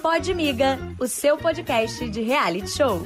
Pode Miga, o seu podcast de reality show.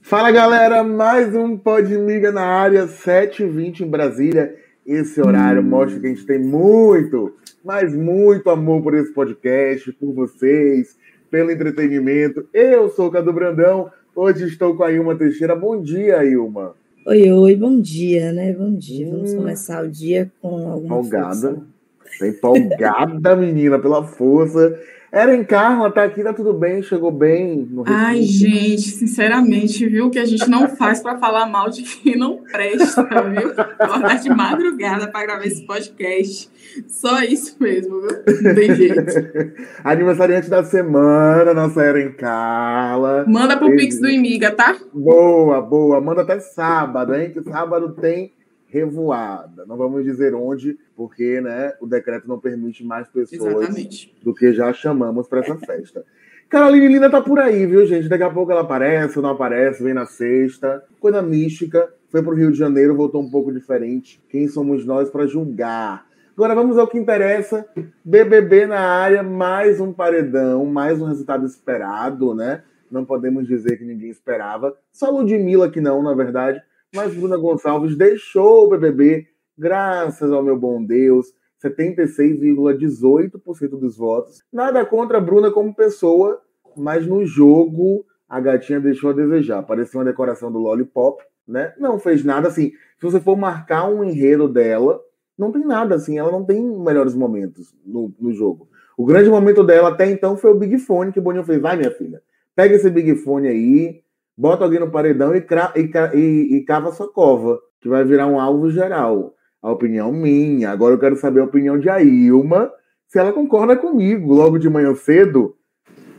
Fala galera, mais um Pode Miga na área 7h20 em Brasília. Esse horário mostra que a gente tem muito, mas muito amor por esse podcast, por vocês, pelo entretenimento. Eu sou o Cadu Brandão, hoje estou com a Ilma Teixeira. Bom dia, Ilma. Oi, oi, bom dia, né? Bom dia. Vamos hum, começar o dia com alguma. Força. Tá empolgada, menina, pela força. Eren Carla tá aqui, tá tudo bem, chegou bem Ai, gente, sinceramente, viu, que a gente não faz para falar mal de quem não presta, viu? Acordar de madrugada para gravar esse podcast. Só isso mesmo, viu? Não tem jeito. Aniversariante da semana, nossa Eren Carla. Manda pro Pix do Imiga, tá? Boa, boa. Manda até sábado, hein? Que sábado tem revoada. Não vamos dizer onde, porque né, o decreto não permite mais pessoas Exatamente. do que já chamamos para essa festa. Caroline Lina tá por aí, viu, gente? Daqui a pouco ela aparece, não aparece, vem na sexta. Coisa mística. Foi pro Rio de Janeiro, voltou um pouco diferente. Quem somos nós para julgar? Agora vamos ao que interessa. BBB na área, mais um paredão, mais um resultado esperado, né? Não podemos dizer que ninguém esperava. Só Ludmilla que não, na verdade mas Bruna Gonçalves deixou o BBB, graças ao meu bom Deus, 76,18% dos votos. Nada contra a Bruna como pessoa, mas no jogo a gatinha deixou a desejar. Parecia uma decoração do Lollipop, né? Não fez nada assim. Se você for marcar um enredo dela, não tem nada assim. Ela não tem melhores momentos no, no jogo. O grande momento dela até então foi o Big Fone que o Boninho fez. Vai, minha filha, pega esse Big Fone aí, bota alguém no paredão e, e, e, e cava sua cova, que vai virar um alvo geral. A opinião minha. Agora eu quero saber a opinião de Ailma, se ela concorda comigo, logo de manhã cedo.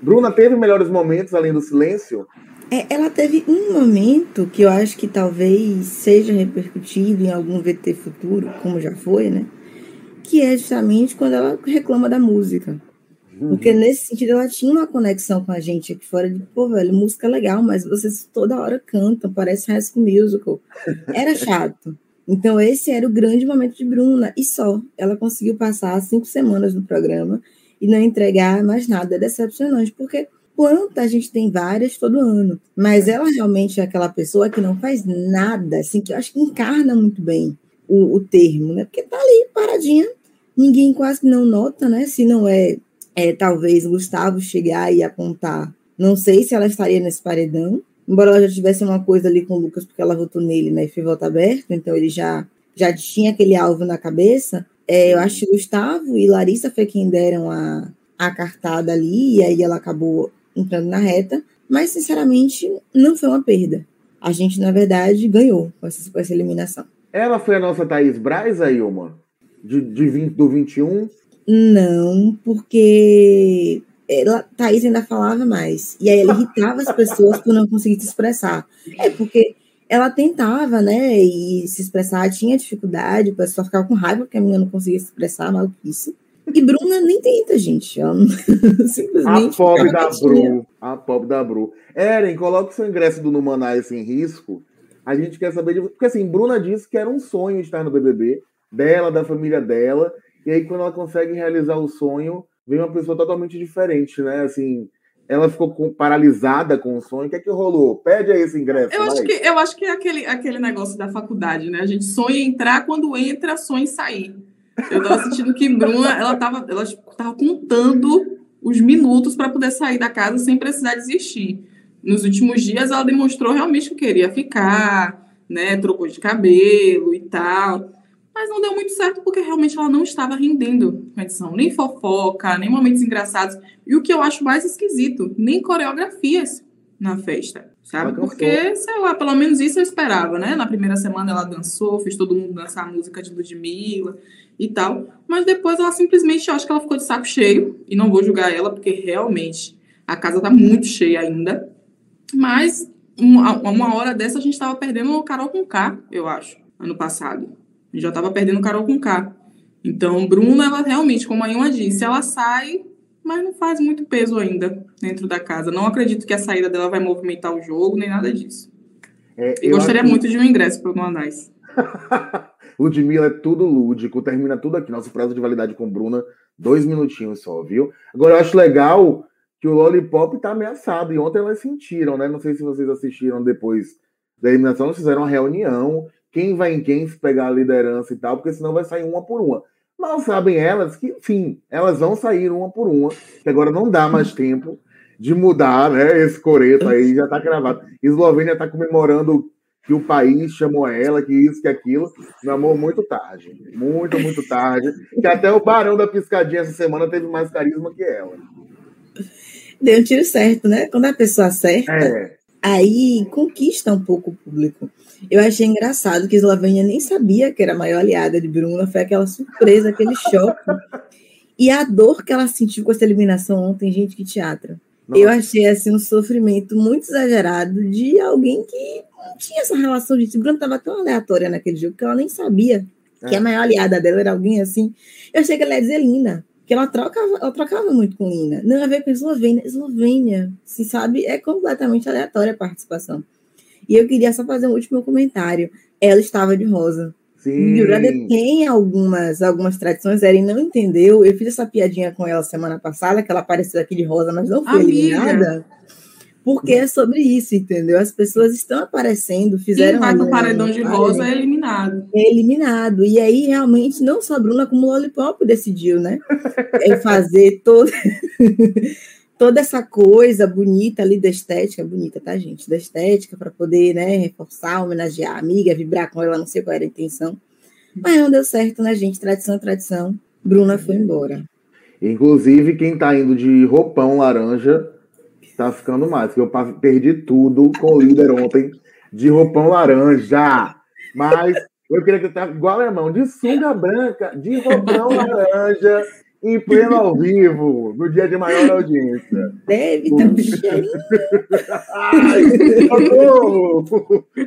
Bruna teve melhores momentos além do silêncio? É, ela teve um momento que eu acho que talvez seja repercutido em algum VT futuro, como já foi, né? Que é justamente quando ela reclama da música. Porque uhum. nesse sentido ela tinha uma conexão com a gente aqui fora de, pô, velho, música legal, mas vocês toda hora cantam, parece High School Musical. Era chato. Então esse era o grande momento de Bruna, e só. Ela conseguiu passar cinco semanas no programa e não entregar mais nada. É decepcionante, porque planta a gente tem várias todo ano, mas ela realmente é aquela pessoa que não faz nada, assim, que eu acho que encarna muito bem o, o termo, né? Porque tá ali paradinha, ninguém quase não nota, né? Se não é é, talvez Gustavo chegar e apontar. Não sei se ela estaria nesse paredão, embora ela já tivesse uma coisa ali com o Lucas, porque ela votou nele, né? E foi voto aberto, então ele já, já tinha aquele alvo na cabeça. É, eu acho que Gustavo e Larissa foi quem deram a, a cartada ali, e aí ela acabou entrando na reta. Mas, sinceramente, não foi uma perda. A gente, na verdade, ganhou com essa, com essa eliminação. Ela foi a nossa Thaís Braz, aí, uma? De, de 20, do 21? Não, porque ela, Thaís ainda falava mais. E aí ela irritava as pessoas por não conseguir se expressar. É porque ela tentava, né, e se expressar, tinha dificuldade, o pessoal ficava com raiva porque a menina não conseguia se expressar, isso. E Bruna nem tenta, gente. Ela não... simplesmente. A pobre da Bru. A pobre da Bru. Eren, coloque seu ingresso do Numanais em risco. A gente quer saber de. Porque assim, Bruna disse que era um sonho estar no BBB, dela, da família dela. E aí, quando ela consegue realizar o sonho, vem uma pessoa totalmente diferente, né? Assim, ela ficou com, paralisada com o sonho. O que é que rolou? Pede aí esse ingresso. Eu acho, que, eu acho que é aquele, aquele negócio da faculdade, né? A gente sonha entrar, quando entra, sonha em sair. Eu tava sentindo que Bruna, ela tava, ela tava contando os minutos para poder sair da casa sem precisar desistir. Nos últimos dias, ela demonstrou realmente que queria ficar, né? Trocou de cabelo e tal mas não deu muito certo porque realmente ela não estava rendendo a edição, nem fofoca, nem momentos engraçados. E o que eu acho mais esquisito, nem coreografias na festa, sabe? Porque, sei lá, pelo menos isso eu esperava, né? Na primeira semana ela dançou, fez todo mundo dançar a música de Ludmilla e tal, mas depois ela simplesmente, eu acho que ela ficou de saco cheio, e não vou julgar ela, porque realmente a casa tá muito cheia ainda, mas uma, uma hora dessa a gente tava perdendo o Carol com K, eu acho, ano passado já estava perdendo Carol com K. Então, Bruna, ela realmente, como a Iona disse, ela sai, mas não faz muito peso ainda dentro da casa. Não acredito que a saída dela vai movimentar o jogo, nem nada disso. É, e gostaria muito de um ingresso para o Nuanais. Ludmilla é tudo lúdico, termina tudo aqui. Nosso prazo de validade com Bruna, dois minutinhos só, viu? Agora eu acho legal que o Lollipop tá ameaçado. E ontem elas sentiram, né? Não sei se vocês assistiram depois da eliminação, eles fizeram uma reunião. Quem vai em quem se pegar a liderança e tal, porque senão vai sair uma por uma. Mal sabem elas que, enfim, elas vão sair uma por uma, que agora não dá mais tempo de mudar, né? Esse coreto aí já tá gravado. Eslovênia tá comemorando que o país chamou ela, que isso, que aquilo. Meu amor, muito tarde. Muito, muito tarde. Que até o Barão da Piscadinha essa semana teve mais carisma que ela. Deu um tiro certo, né? Quando a pessoa acerta, é. Aí conquista um pouco o público. Eu achei engraçado que a Eslovênia nem sabia que era a maior aliada de Bruna, foi aquela surpresa, aquele choque. E a dor que ela sentiu com essa eliminação ontem, gente, que teatro. Nossa. Eu achei assim um sofrimento muito exagerado de alguém que não tinha essa relação de Bruna estava tão aleatória naquele jogo que ela nem sabia é. que a maior aliada dela era alguém assim. Eu achei que ela ia dizer Lina, que ela trocava, ela trocava muito com Lina. Não a ver com a Eslovênia. Eslovênia, se sabe, é completamente aleatória a participação. E eu queria só fazer um último comentário. Ela estava de rosa. Sim. Jurada tem algumas, algumas tradições, Eren não entendeu. Eu fiz essa piadinha com ela semana passada, que ela apareceu aqui de rosa, mas não foi Amiga. eliminada. Porque é sobre isso, entendeu? As pessoas estão aparecendo, fizeram. Quem vai com paredão de rosa é eliminado. É eliminado. E aí, realmente, não só a Bruna, como o Lollipop decidiu, né? é fazer todo. toda essa coisa bonita ali da estética, bonita, tá, gente? Da estética, para poder, né, reforçar, homenagear a amiga, vibrar com ela, não sei qual era a intenção. Mas não deu certo, né, gente? Tradição é tradição. Bruna foi embora. Inclusive, quem tá indo de roupão laranja tá ficando mais, porque eu perdi tudo com o líder ontem de roupão laranja. Mas eu queria que tá igual alemão, de sunga branca, de roupão laranja em pleno ao vivo, no dia de maior audiência. Deve ter um cheirinho.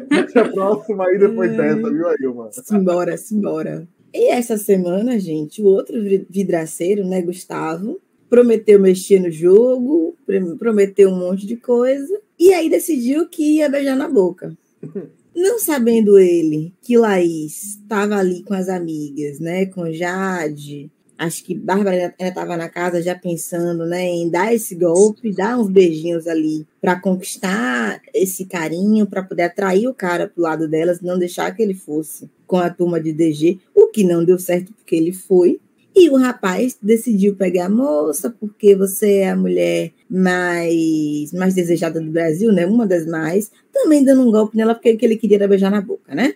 Deixa a próxima aí depois dessa, viu, Ailma? Simbora, simbora. E essa semana, gente, o outro vidraceiro, né, Gustavo, prometeu mexer no jogo, prometeu um monte de coisa, e aí decidiu que ia beijar na boca. Não sabendo ele que Laís estava ali com as amigas, né, com Jade, Acho que Bárbara ainda estava na casa já pensando né, em dar esse golpe, dar uns beijinhos ali para conquistar esse carinho, para poder atrair o cara para o lado delas, não deixar que ele fosse com a turma de DG, o que não deu certo porque ele foi. E o rapaz decidiu pegar a moça, porque você é a mulher mais, mais desejada do Brasil, né? Uma das mais, também dando um golpe nela, porque ele queria beijar na boca, né?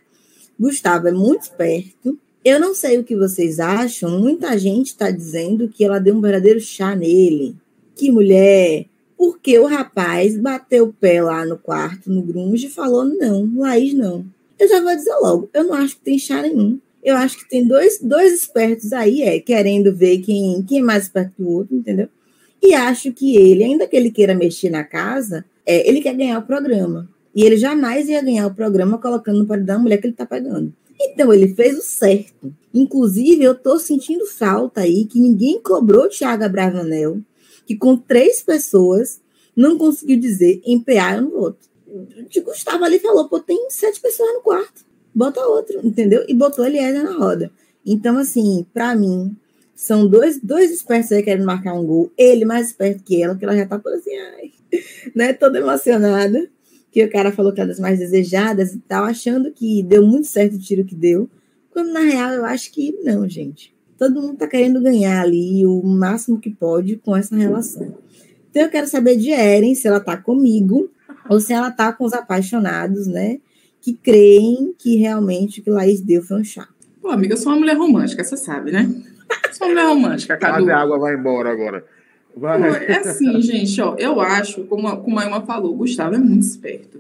Gustavo é muito esperto, eu não sei o que vocês acham. Muita gente está dizendo que ela deu um verdadeiro chá nele. Que mulher! Porque o rapaz bateu o pé lá no quarto, no grunge, e falou: não, Laís não. Eu já vou dizer logo: eu não acho que tem chá nenhum. Eu acho que tem dois, dois espertos aí, é, querendo ver quem, quem é mais esperto que o outro, entendeu? E acho que ele, ainda que ele queira mexer na casa, é, ele quer ganhar o programa. E ele jamais ia ganhar o programa colocando no paredão a mulher que ele tá pegando. Então, ele fez o certo. Inclusive, eu estou sentindo falta aí que ninguém cobrou Thiago Bravanel, que com três pessoas não conseguiu dizer em PA no outro. O Gustavo ali falou, pô, tem sete pessoas no quarto. Bota outro, entendeu? E botou Eliezer na roda. Então, assim, para mim, são dois, dois espertos aí querendo marcar um gol. Ele mais esperto que ela, que ela já tá toda assim, ai, né? Toda emocionada que o cara falou que era das mais desejadas e tal, achando que deu muito certo o tiro que deu, quando na real eu acho que não, gente. Todo mundo tá querendo ganhar ali o máximo que pode com essa relação. Então eu quero saber de Eren se ela tá comigo ou se ela tá com os apaixonados, né? Que creem que realmente o que Laís deu foi um chá. Pô, amiga, eu sou uma mulher romântica, você sabe, né? sou uma mulher romântica, Cadu. a água vai embora agora. Vai. É assim, gente, ó, eu acho, como a, como a Emma falou, o Gustavo é muito esperto.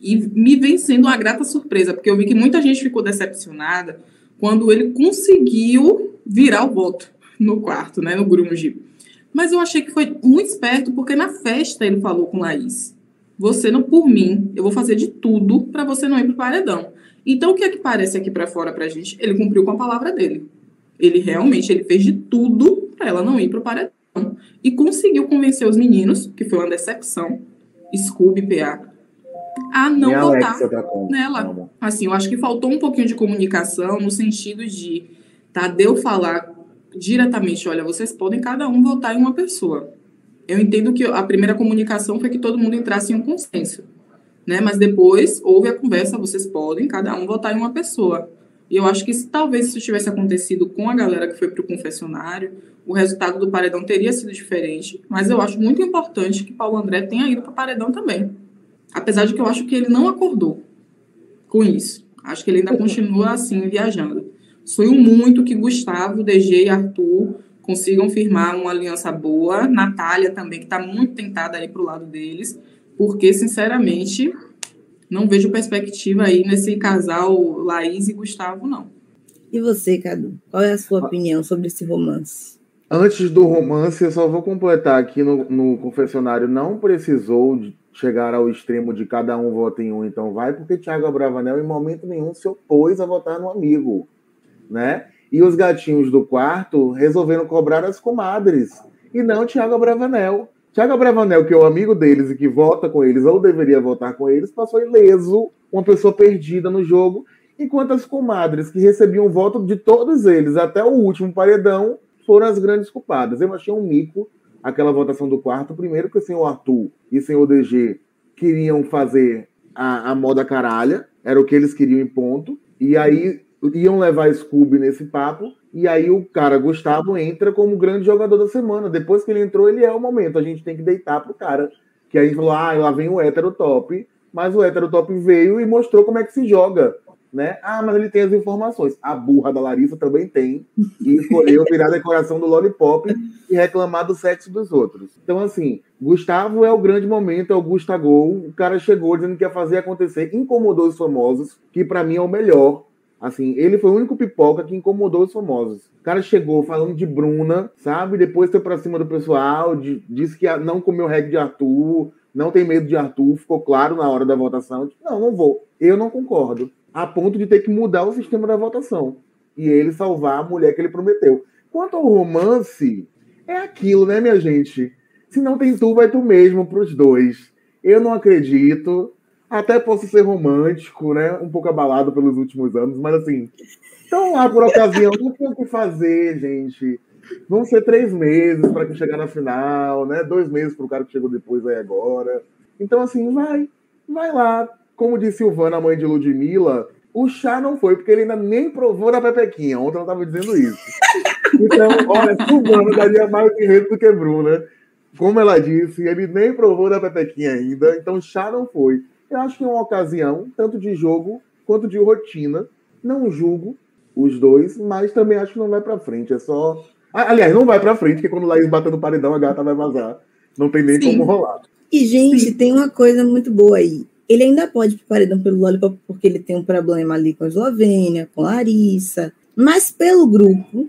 E me vem sendo uma grata surpresa, porque eu vi que muita gente ficou decepcionada quando ele conseguiu virar o voto no quarto, né, no grunge. Mas eu achei que foi muito esperto, porque na festa ele falou com Laís: Você não, por mim, eu vou fazer de tudo para você não ir pro paredão. Então, o que é que parece aqui para fora pra gente? Ele cumpriu com a palavra dele. Ele realmente ele fez de tudo para ela não ir pro paredão e conseguiu convencer os meninos, que foi uma decepção, Scooby PA, a não Minha votar tá nela. Assim, eu acho que faltou um pouquinho de comunicação no sentido de Tadeu falar diretamente, olha, vocês podem cada um votar em uma pessoa. Eu entendo que a primeira comunicação foi que todo mundo entrasse em um consenso, né? Mas depois houve a conversa, vocês podem cada um votar em uma pessoa. E eu acho que se talvez isso tivesse acontecido com a galera que foi para o confessionário, o resultado do paredão teria sido diferente. Mas eu acho muito importante que Paulo André tenha ido para o paredão também. Apesar de que eu acho que ele não acordou com isso. Acho que ele ainda continua assim, viajando. Sonho muito que Gustavo, DG e Arthur consigam firmar uma aliança boa. Natália também, que está muito tentada aí para o lado deles. Porque, sinceramente, não vejo perspectiva aí nesse casal Laís e Gustavo, não. E você, Cadu? Qual é a sua opinião sobre esse romance? Antes do romance, eu só vou completar aqui no, no confessionário. Não precisou chegar ao extremo de cada um vota em um, então vai, porque Thiago Abravanel em momento nenhum se opôs a votar no amigo, né? E os gatinhos do quarto resolveram cobrar as comadres, e não Thiago Abravanel. Thiago Abravanel, que é o amigo deles e que vota com eles, ou deveria votar com eles, passou ileso, uma pessoa perdida no jogo, enquanto as comadres, que recebiam voto de todos eles, até o último paredão, foram as grandes culpadas. Eu achei um mico aquela votação do quarto, primeiro que o senhor Arthur e o senhor DG queriam fazer a, a moda caralha, era o que eles queriam em ponto, e aí iam levar Scooby nesse papo, e aí o cara Gustavo entra como grande jogador da semana. Depois que ele entrou, ele é o momento, a gente tem que deitar pro cara. Que aí falou, ah, lá vem o hétero top, mas o hétero top veio e mostrou como é que se joga né? Ah, mas ele tem as informações. A burra da Larissa também tem. E escolheu virar decoração do Lollipop e reclamar do sexo dos outros. Então, assim, Gustavo é o grande momento, é o Gustagol. O cara chegou dizendo que ia fazer acontecer, incomodou os famosos, que para mim é o melhor. Assim, ele foi o único pipoca que incomodou os famosos. O cara chegou falando de Bruna, sabe? Depois foi pra cima do pessoal, de, disse que não comeu reggae de Arthur, não tem medo de Arthur, ficou claro na hora da votação. Não, não vou. Eu não concordo a ponto de ter que mudar o sistema da votação e ele salvar a mulher que ele prometeu. Quanto ao romance, é aquilo, né, minha gente? Se não tem tu, vai tu mesmo para os dois. Eu não acredito. Até posso ser romântico, né? Um pouco abalado pelos últimos anos, mas assim, estão lá por ocasião, não tem o que fazer, gente. Vão ser três meses para que chegar na final, né? Dois meses para o cara que chegou depois aí agora. Então, assim, vai, vai lá, como disse Silvana, a mãe de Ludmilla, o chá não foi, porque ele ainda nem provou da Pepequinha. Ontem ela estava dizendo isso. Então, olha, Silvana daria mais dinheiro do que Bruna. Como ela disse, ele nem provou da Pepequinha ainda, então chá não foi. Eu acho que é uma ocasião, tanto de jogo quanto de rotina. Não julgo os dois, mas também acho que não vai para frente. É só. Aliás, não vai para frente, porque quando o Laís bater no paredão, a gata vai vazar. Não tem nem Sim. como rolar. E, gente, Sim. tem uma coisa muito boa aí. Ele ainda pode ir pro paredão pelo Lollipop porque ele tem um problema ali com a Eslovênia, com a Larissa. Mas pelo grupo,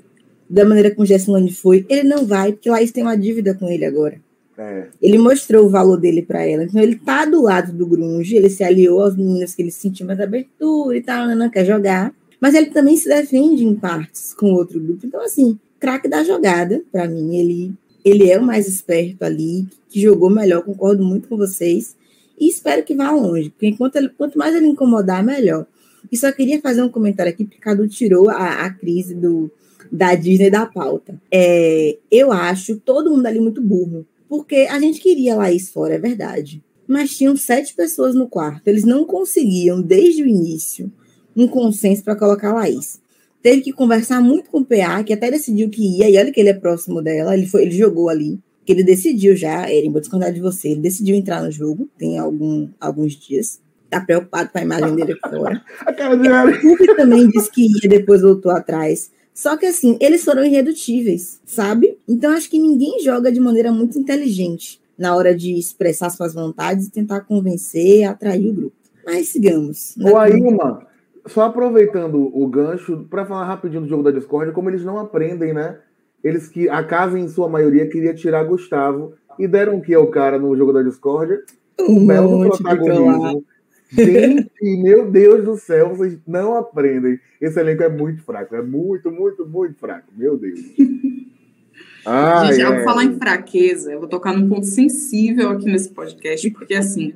da maneira como Jessilane foi, ele não vai, porque Laís tem uma dívida com ele agora. É. Ele mostrou o valor dele para ela. Então ele tá do lado do Grunge, ele se aliou aos meninos que ele sentiu mais abertura e tal, não, não quer jogar. Mas ele também se defende em partes com outro grupo. Então, assim, craque da jogada, para mim, ele, ele é o mais esperto ali, que jogou melhor, concordo muito com vocês. E espero que vá longe, porque enquanto ele, quanto mais ele incomodar, melhor. E só queria fazer um comentário aqui, porque Cadu tirou a, a crise do, da Disney da pauta. É, eu acho todo mundo ali muito burro, porque a gente queria Laís fora, é verdade. Mas tinham sete pessoas no quarto. Eles não conseguiam, desde o início, um consenso para colocar Laís. Teve que conversar muito com o PA, que até decidiu que ia, e olha que ele é próximo dela, ele, foi, ele jogou ali que ele decidiu já, ele vou descontar de você, ele decidiu entrar no jogo, tem algum, alguns dias. Tá preocupado com a imagem dele fora. o também disse que ia, depois voltou atrás. Só que assim, eles foram irredutíveis, sabe? Então acho que ninguém joga de maneira muito inteligente na hora de expressar suas vontades e tentar convencer, atrair o grupo. Mas sigamos. Né? Ô, Ailma, só aproveitando o gancho, para falar rapidinho do jogo da Discord, como eles não aprendem, né? eles que a casa em sua maioria queria tirar Gustavo e deram o que ao cara no jogo da discórdia? Um, um belo protagonismo. Gente, meu Deus do céu, vocês não aprendem. Esse elenco é muito fraco, é muito, muito, muito fraco. Meu Deus. Ai, Gente, é. ao falar em fraqueza, eu vou tocar num ponto sensível aqui nesse podcast, porque assim,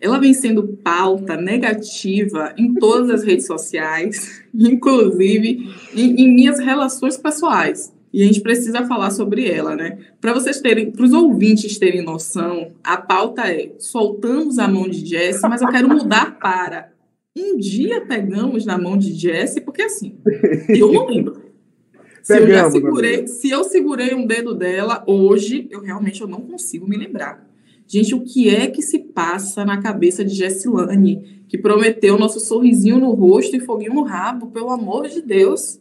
ela vem sendo pauta negativa em todas as redes sociais, inclusive em, em minhas relações pessoais. E a gente precisa falar sobre ela, né? Para vocês terem, para os ouvintes terem noção, a pauta é: soltamos a mão de Jesse, mas eu quero mudar para um dia pegamos na mão de Jesse, porque assim, eu não lembro. Se eu, já segurei, se eu segurei um dedo dela hoje, eu realmente eu não consigo me lembrar. Gente, o que é que se passa na cabeça de Jessilane, que prometeu nosso sorrisinho no rosto e foguinho no rabo, pelo amor de Deus?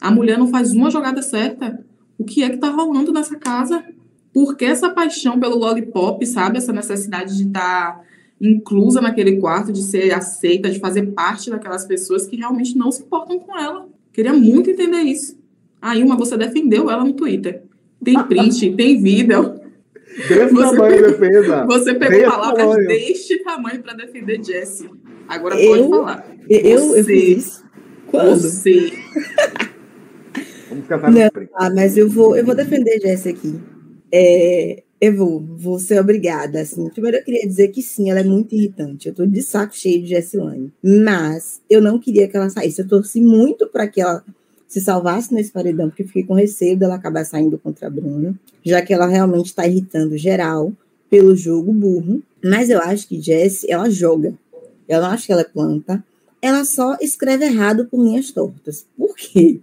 A mulher não faz uma jogada certa. O que é que tá rolando nessa casa? Por que essa paixão pelo lollipop, sabe? Essa necessidade de estar tá inclusa naquele quarto, de ser aceita, de fazer parte daquelas pessoas que realmente não se importam com ela. Queria muito entender isso. Aí, uma, você defendeu ela no Twitter. Tem print, tem vídeo. Desse você tamanho pegou, defesa. Você pegou Desse palavras tamanho. deste tamanho para defender Jesse. Agora eu, pode falar. Eu, você, eu fiz Quando? Você. Não, ah, mas eu vou, eu vou defender Jesse aqui. É, eu vou, vou ser obrigada. Assim. Primeiro, eu queria dizer que sim, ela é muito irritante. Eu tô de saco cheio de Jessilane. Mas eu não queria que ela saísse. Eu torci muito para que ela se salvasse nesse paredão, porque fiquei com receio dela acabar saindo contra a Bruna, já que ela realmente está irritando geral pelo jogo burro. Mas eu acho que Jessie, ela joga. Eu não acho que ela é planta. Ela só escreve errado por linhas tortas. Por quê?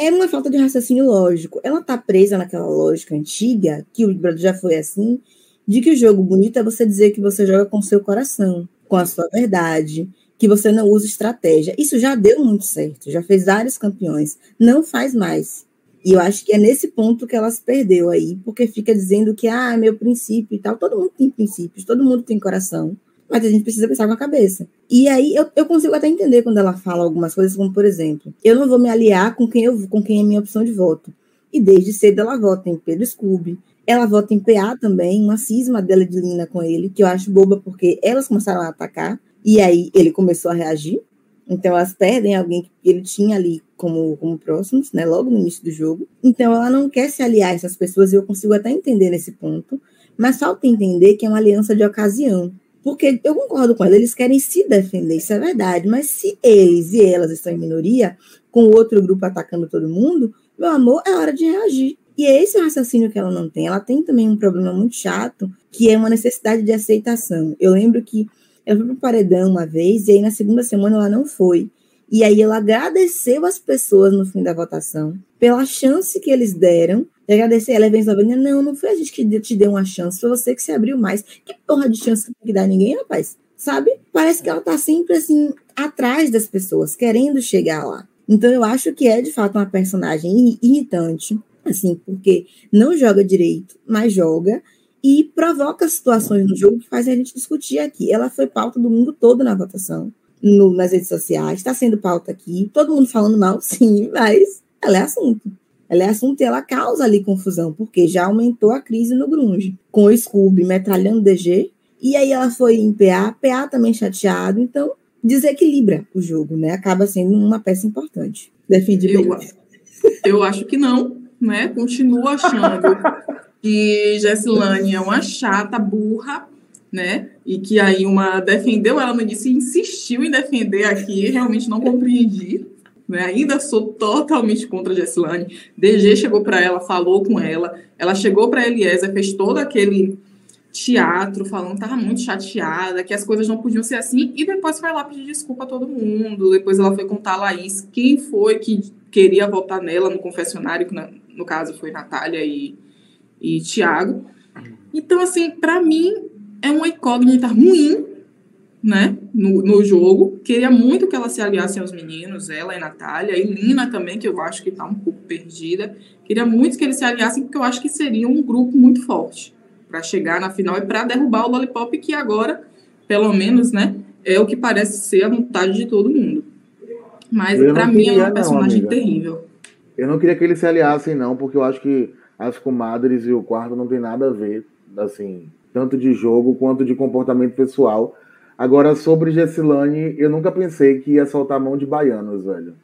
É uma falta de raciocínio lógico. Ela tá presa naquela lógica antiga, que o Brother já foi assim, de que o jogo bonito é você dizer que você joga com seu coração, com a sua verdade, que você não usa estratégia. Isso já deu muito certo, já fez vários campeões. Não faz mais. E eu acho que é nesse ponto que ela se perdeu aí, porque fica dizendo que, ah, meu princípio e tal. Todo mundo tem princípios, todo mundo tem coração, mas a gente precisa pensar com a cabeça. E aí eu, eu consigo até entender quando ela fala algumas coisas, como por exemplo, eu não vou me aliar com quem, eu, com quem é minha opção de voto. E desde cedo ela vota em Pedro Scooby. Ela vota em PA também, uma cisma dela de Lina com ele, que eu acho boba porque elas começaram a atacar. E aí ele começou a reagir. Então elas perdem alguém que ele tinha ali como, como próximos, né? Logo no início do jogo. Então ela não quer se aliar a essas pessoas, e eu consigo até entender nesse ponto. Mas falta entender que é uma aliança de ocasião. Porque eu concordo com ela, eles querem se defender, isso é verdade. Mas se eles e elas estão em minoria, com outro grupo atacando todo mundo, meu amor, é hora de reagir. E é esse o raciocínio que ela não tem. Ela tem também um problema muito chato, que é uma necessidade de aceitação. Eu lembro que ela foi para o paredão uma vez, e aí na segunda semana ela não foi. E aí ela agradeceu as pessoas no fim da votação pela chance que eles deram. E agradecer ela vem Eslovênia, não, não foi a gente que te deu uma chance, foi você que se abriu mais. Que porra de chance que dá ninguém, rapaz? Sabe? Parece que ela tá sempre assim, atrás das pessoas, querendo chegar lá. Então eu acho que é de fato uma personagem irritante, assim, porque não joga direito, mas joga e provoca situações no jogo que fazem a gente discutir aqui. Ela foi pauta do mundo todo na votação, no, nas redes sociais, está sendo pauta aqui, todo mundo falando mal, sim, mas ela é assunto. Ela é assunto e ela causa ali confusão, porque já aumentou a crise no grunge, com o Scooby metralhando DG, e aí ela foi em PA, PA também chateado, então desequilibra o jogo, né? Acaba sendo uma peça importante. Defendi eu, eu acho que não, né? Continuo achando que Jessilane é uma chata, burra, né? E que aí uma defendeu ela, não disse, insistiu em defender aqui, realmente não compreendi. Né? Ainda sou totalmente contra a Jessilane. DG chegou para ela, falou com ela, ela chegou para Eliezer, fez todo aquele teatro, falando que estava muito chateada, que as coisas não podiam ser assim, e depois foi lá pedir desculpa a todo mundo. Depois ela foi contar a Laís quem foi que queria votar nela no confessionário, que no caso foi Natália e e Tiago. Então, assim, para mim é uma incógnita ruim, né, no, no jogo. Queria muito que ela se aliasse aos meninos, ela e Natália, e Lina também, que eu acho que está um pouco perdida. Queria muito que eles se aliassem, porque eu acho que seria um grupo muito forte para chegar na final e para derrubar o Lollipop, que agora, pelo menos, né, é o que parece ser a vontade de todo mundo. Mas para mim é uma personagem não, terrível. Eu não queria que eles se aliassem, não, porque eu acho que as comadres e o quarto não tem nada a ver, assim, tanto de jogo quanto de comportamento pessoal. Agora, sobre Gessilane, eu nunca pensei que ia soltar a mão de baianos, velho.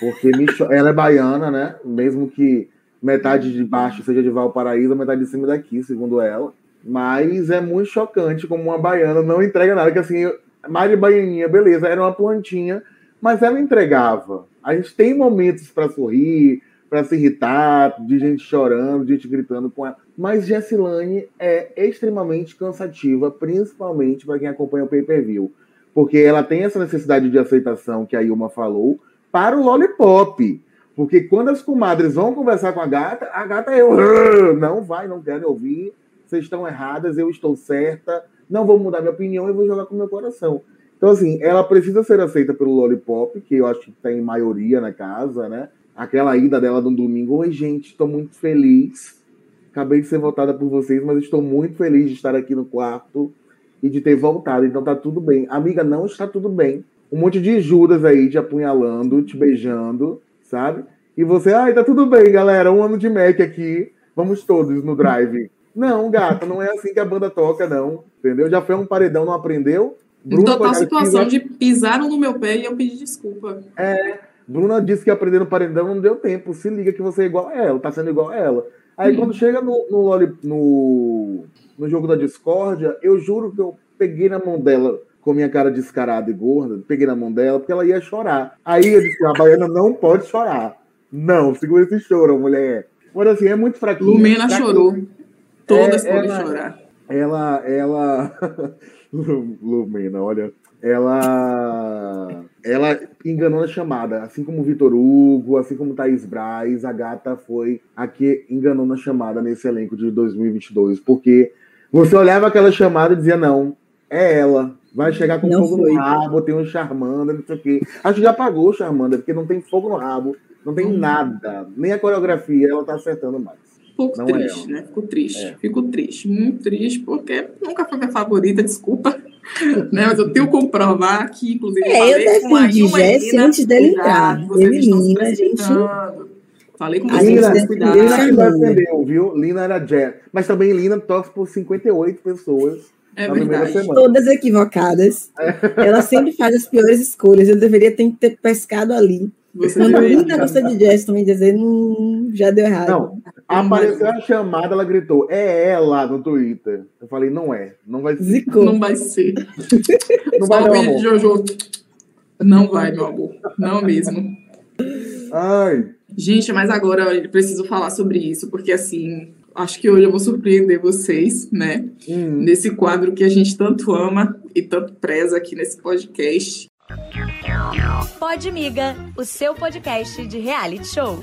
Porque ela é baiana, né? Mesmo que metade de baixo seja de Valparaíso, metade de cima daqui, segundo ela. Mas é muito chocante como uma baiana não entrega nada, que assim, Mari Baianinha, beleza, era uma plantinha, mas ela entregava. A gente tem momentos para sorrir, para se irritar, de gente chorando, de gente gritando com ela. Mas Jessilane é extremamente cansativa, principalmente para quem acompanha o pay-per-view. Porque ela tem essa necessidade de aceitação que a Ilma falou para o Lollipop. Porque quando as comadres vão conversar com a gata, a gata é eu não vai, não quero ouvir, vocês estão erradas, eu estou certa, não vou mudar minha opinião e vou jogar com meu coração. Então, assim, ela precisa ser aceita pelo Lollipop, que eu acho que tem maioria na casa, né? Aquela ida dela no domingo, oi gente, estou muito feliz. Acabei de ser votada por vocês, mas estou muito feliz de estar aqui no quarto e de ter voltado. Então tá tudo bem. Amiga, não está tudo bem. Um monte de Judas aí te apunhalando, te beijando sabe? E você, ai, tá tudo bem, galera, um ano de Mac aqui, vamos todos no drive. Não, gata, não é assim que a banda toca, não. Entendeu? Já foi um paredão, não aprendeu? Em total situação de pisaram no meu pé e eu pedi desculpa. É, Bruna disse que aprender no paredão não deu tempo. Se liga que você é igual a ela, tá sendo igual a ela. Aí quando chega no, no, no, no jogo da discórdia, eu juro que eu peguei na mão dela com minha cara descarada e gorda, peguei na mão dela porque ela ia chorar. Aí eu disse: a baiana não pode chorar. Não, segura esse choro, mulher. Mas assim, é muito fraquinha. Lumena chorou. Todas é, podem ela, chorar. Ela, ela. Lumena, olha. Ela. Ela enganou na chamada. Assim como o Vitor Hugo, assim como Thaís Braz, a gata foi a que enganou na chamada nesse elenco de 2022. Porque você olhava aquela chamada e dizia: não, é ela. Vai chegar com não fogo foi. no rabo, tem um Charmander, não sei o quê. Acho que já apagou o Charmander, porque não tem fogo no rabo, não tem hum. nada. Nem a coreografia ela tá acertando mais. Pouco não é triste, é né? Fico triste. É. Fico triste, muito triste, porque nunca foi minha favorita, desculpa. Né? Mas eu tenho como provar que, inclusive, é, eu defendi Jesse antes dele entrar. Ele menina, a gente. Falei com vocês, Lina, Lina defendeu, viu? Lina era Jess. Mas também Lina torce por 58 pessoas é verdade. Todas equivocadas. É. Ela sempre faz as piores escolhas. Eu deveria ter, ter pescado ali. Você Quando Linda gosta de jazz, também dizer, hum, já deu errado. Não, apareceu a chamada, ela gritou, é ela no Twitter. Eu falei, não é, não vai ser. Zicou. Não vai ser. não vai, meu amor. Jojo. Não vai, meu amor. Não mesmo. Ai. Gente, mas agora eu preciso falar sobre isso, porque assim, acho que hoje eu vou surpreender vocês, né? Hum. Nesse quadro que a gente tanto ama e tanto preza aqui nesse podcast. Pode Miga, o seu podcast de reality show.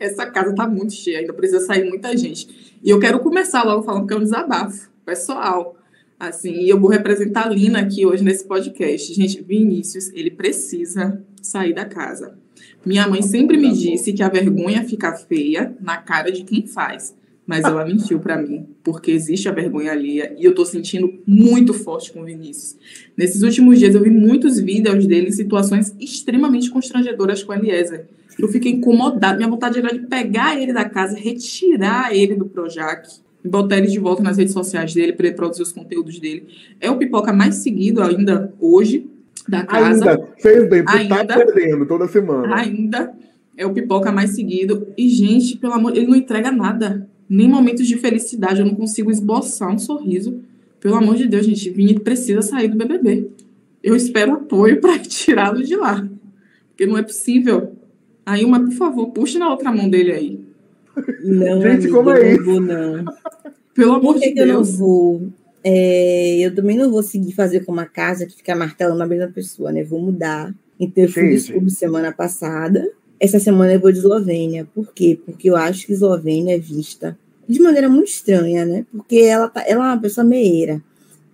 Essa casa tá muito cheia, ainda precisa sair muita gente. E eu quero começar logo falando que é um desabafo pessoal. Assim, e eu vou representar a Lina aqui hoje nesse podcast. Gente, Vinícius, ele precisa sair da casa. Minha mãe sempre me disse que a vergonha fica feia na cara de quem faz. Mas ela mentiu para mim, porque existe a vergonha alheia e eu tô sentindo muito forte com o Vinícius. Nesses últimos dias eu vi muitos vídeos dele em situações extremamente constrangedoras com a Eliezer. Eu fiquei incomodada, minha vontade era de pegar ele da casa, retirar ele do Projac e botar ele de volta nas redes sociais dele para ele produzir os conteúdos dele. É o pipoca mais seguido ainda hoje, da casa. Ainda, fez bem, porque tá ainda, tá perdendo toda semana. Ainda é o pipoca mais seguido. E, gente, pelo amor, ele não entrega nada. Nem momentos de felicidade. Eu não consigo esboçar um sorriso. Pelo amor de Deus, gente, Vini precisa sair do BBB. Eu espero apoio para tirá-lo de lá. Porque não é possível. Aí, uma, por favor, puxe na outra mão dele aí. Não, gente, amiga, como é isso? Não, vou, não. Pelo amor de Deus. eu não vou? É, eu também não vou seguir fazer com uma casa que fica martelando a mesma pessoa, né? Vou mudar. Então, eu fui de semana passada. Essa semana eu vou de Eslovênia. Por quê? Porque eu acho que Eslovênia é vista de maneira muito estranha, né? Porque ela, tá, ela é uma pessoa meieira.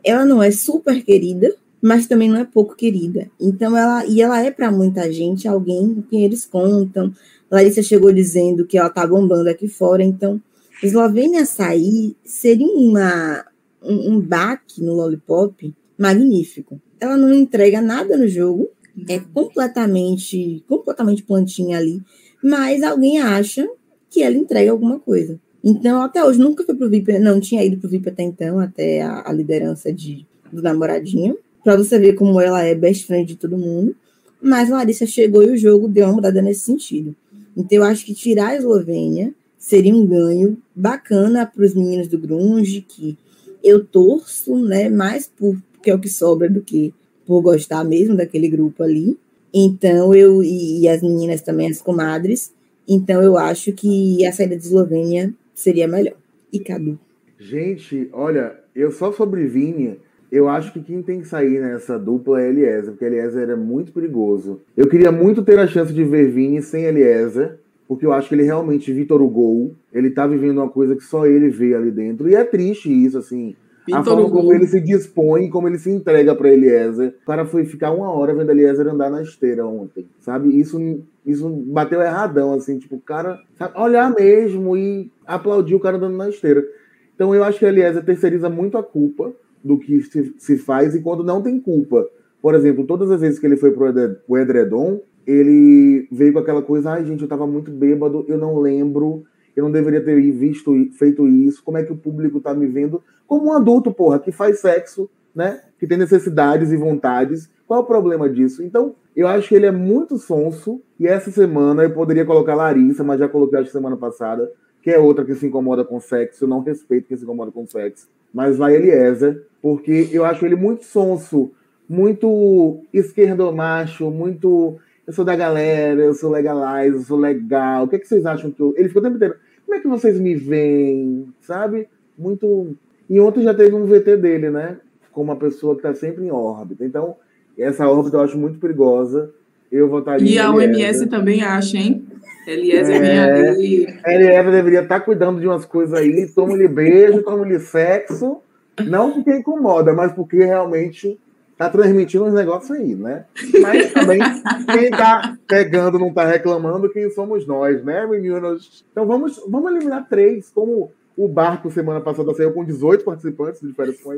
Ela não é super querida, mas também não é pouco querida. Então, ela e ela é para muita gente alguém com quem eles contam. Larissa chegou dizendo que ela tá bombando aqui fora. Então, Eslovênia sair seria uma um, um baque no Lollipop magnífico. Ela não entrega nada no jogo, é completamente, completamente plantinha ali, mas alguém acha que ela entrega alguma coisa. Então, até hoje, nunca foi pro VIP, não tinha ido pro VIP até então, até a, a liderança de, do namoradinho, para você ver como ela é best friend de todo mundo. Mas Larissa chegou e o jogo deu uma mudada nesse sentido. Então, eu acho que tirar a Eslovênia seria um ganho bacana para os meninos do grunge, que eu torço, né, mais por porque é o que sobra do que por gostar mesmo daquele grupo ali. Então eu e, e as meninas também as comadres, então eu acho que a saída de Eslovênia seria melhor. E Cadu. Gente, olha, eu só sobre Vini, eu acho que quem tem que sair nessa dupla é Eliezer, porque Eliezer é muito perigoso. Eu queria muito ter a chance de ver Vini sem Eliezer, porque eu acho que ele realmente, Vitor Hugo, ele tá vivendo uma coisa que só ele vê ali dentro. E é triste isso, assim. Vitor a forma Hugo. como ele se dispõe, como ele se entrega para Eliezer. O cara foi ficar uma hora vendo Eliezer andar na esteira ontem, sabe? Isso, isso bateu erradão, assim, tipo, o cara sabe, olhar mesmo e aplaudir o cara andando na esteira. Então eu acho que Eliezer terceiriza muito a culpa do que se, faz e quando não tem culpa. Por exemplo, todas as vezes que ele foi pro Edredom, ele veio com aquela coisa, ai gente, eu tava muito bêbado, eu não lembro, eu não deveria ter visto, feito isso, como é que o público tá me vendo? Como um adulto, porra, que faz sexo, né? Que tem necessidades e vontades. Qual é o problema disso? Então, eu acho que ele é muito sonso, e essa semana eu poderia colocar Larissa, mas já coloquei acho semana passada, que é outra que se incomoda com sexo, eu não respeito quem se incomoda com sexo, mas vai Eliezer, porque eu acho ele muito sonso, muito esquerdomacho, muito eu sou da galera, eu sou legalize, eu sou legal. O que, é que vocês acham que eu... Ele ficou o tempo inteiro. Como é que vocês me veem? Sabe? Muito. E ontem já teve um VT dele, né? Com uma pessoa que está sempre em órbita. Então, essa órbita eu acho muito perigosa. Eu votaria. E a OMS também acha, hein? Eliezer é, Eliezer deveria estar tá cuidando de umas coisas aí. Toma-lhe beijo, toma-lhe sexo. Não porque incomoda, mas porque realmente tá transmitindo uns negócios aí, né? Mas também, quem tá pegando não tá reclamando, quem somos nós, né, meninos? Então vamos, vamos eliminar três, como o barco semana passada saiu com 18 participantes de férias com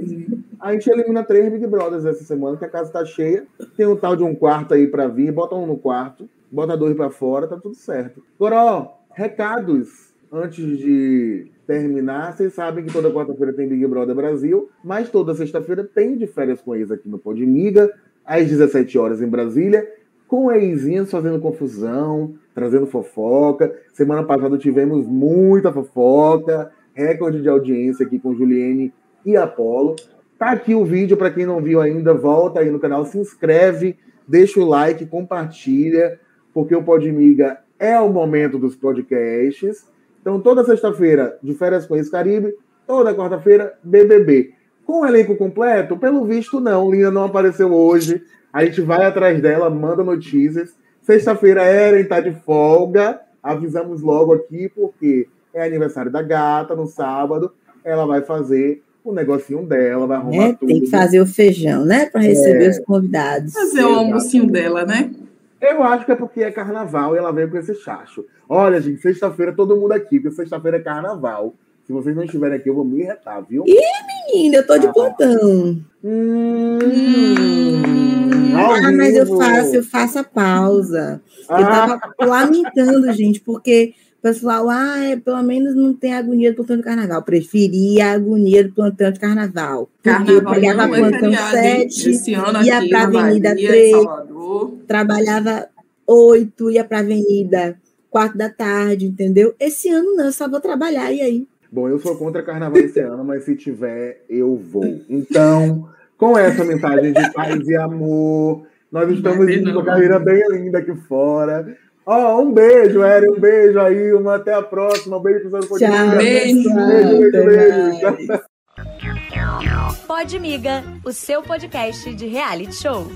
A gente elimina três Big Brothers essa semana, que a casa tá cheia. Tem um tal de um quarto aí para vir, bota um no quarto, bota dois para fora, tá tudo certo. Agora, ó, recados antes de terminar, vocês sabem que toda quarta-feira tem Big Brother Brasil, mas toda sexta-feira tem de férias com ex aqui no Podmiga, às 17 horas em Brasília, com eizinhos fazendo confusão, trazendo fofoca. Semana passada tivemos muita fofoca, recorde de audiência aqui com Juliene e Apolo. Tá aqui o vídeo para quem não viu ainda, volta aí no canal, se inscreve, deixa o like, compartilha, porque o Podmiga é o momento dos podcasts. Então, toda sexta-feira, de férias com esse Caribe, toda quarta-feira, BBB. Com o elenco completo? Pelo visto, não. Lina não apareceu hoje. A gente vai atrás dela, manda notícias. Sexta-feira, Eren tá de folga. Avisamos logo aqui, porque é aniversário da gata no sábado. Ela vai fazer o negocinho dela, vai arrumar é, tudo. Tem que fazer o feijão, né? Para receber é. os convidados. Fazer o almocinho dela, né? Eu acho que é porque é carnaval e ela veio com esse chacho. Olha, gente, sexta-feira todo mundo aqui, porque sexta-feira é carnaval. Se vocês não estiverem aqui, eu vou me retar, viu? Ih, menina, eu tô de ah. plantão. Hum, hum. Ah, mas eu faço, eu faço a pausa. Ah. Eu tava lamentando, gente, porque pessoal, ah, é, pelo menos não tem agonia do plantão de carnaval. Preferia a agonia do plantão de carnaval. Porque carnaval eu pegava plantão 7, ia pra Avenida 3, trabalhava 8, ia pra Avenida 4 da tarde, entendeu? Esse ano não, eu só vou trabalhar, e aí? Bom, eu sou contra carnaval esse ano, mas se tiver, eu vou. Então, com essa mensagem de paz e amor, nós estamos indo com a carreira bem linda aqui fora. Ó, oh, um beijo, Eri, um beijo aí, uma até a próxima. Um beijo pro seu Tchau, beijo, beijo, beijo, beijo. Pode Miga, o seu podcast de reality show.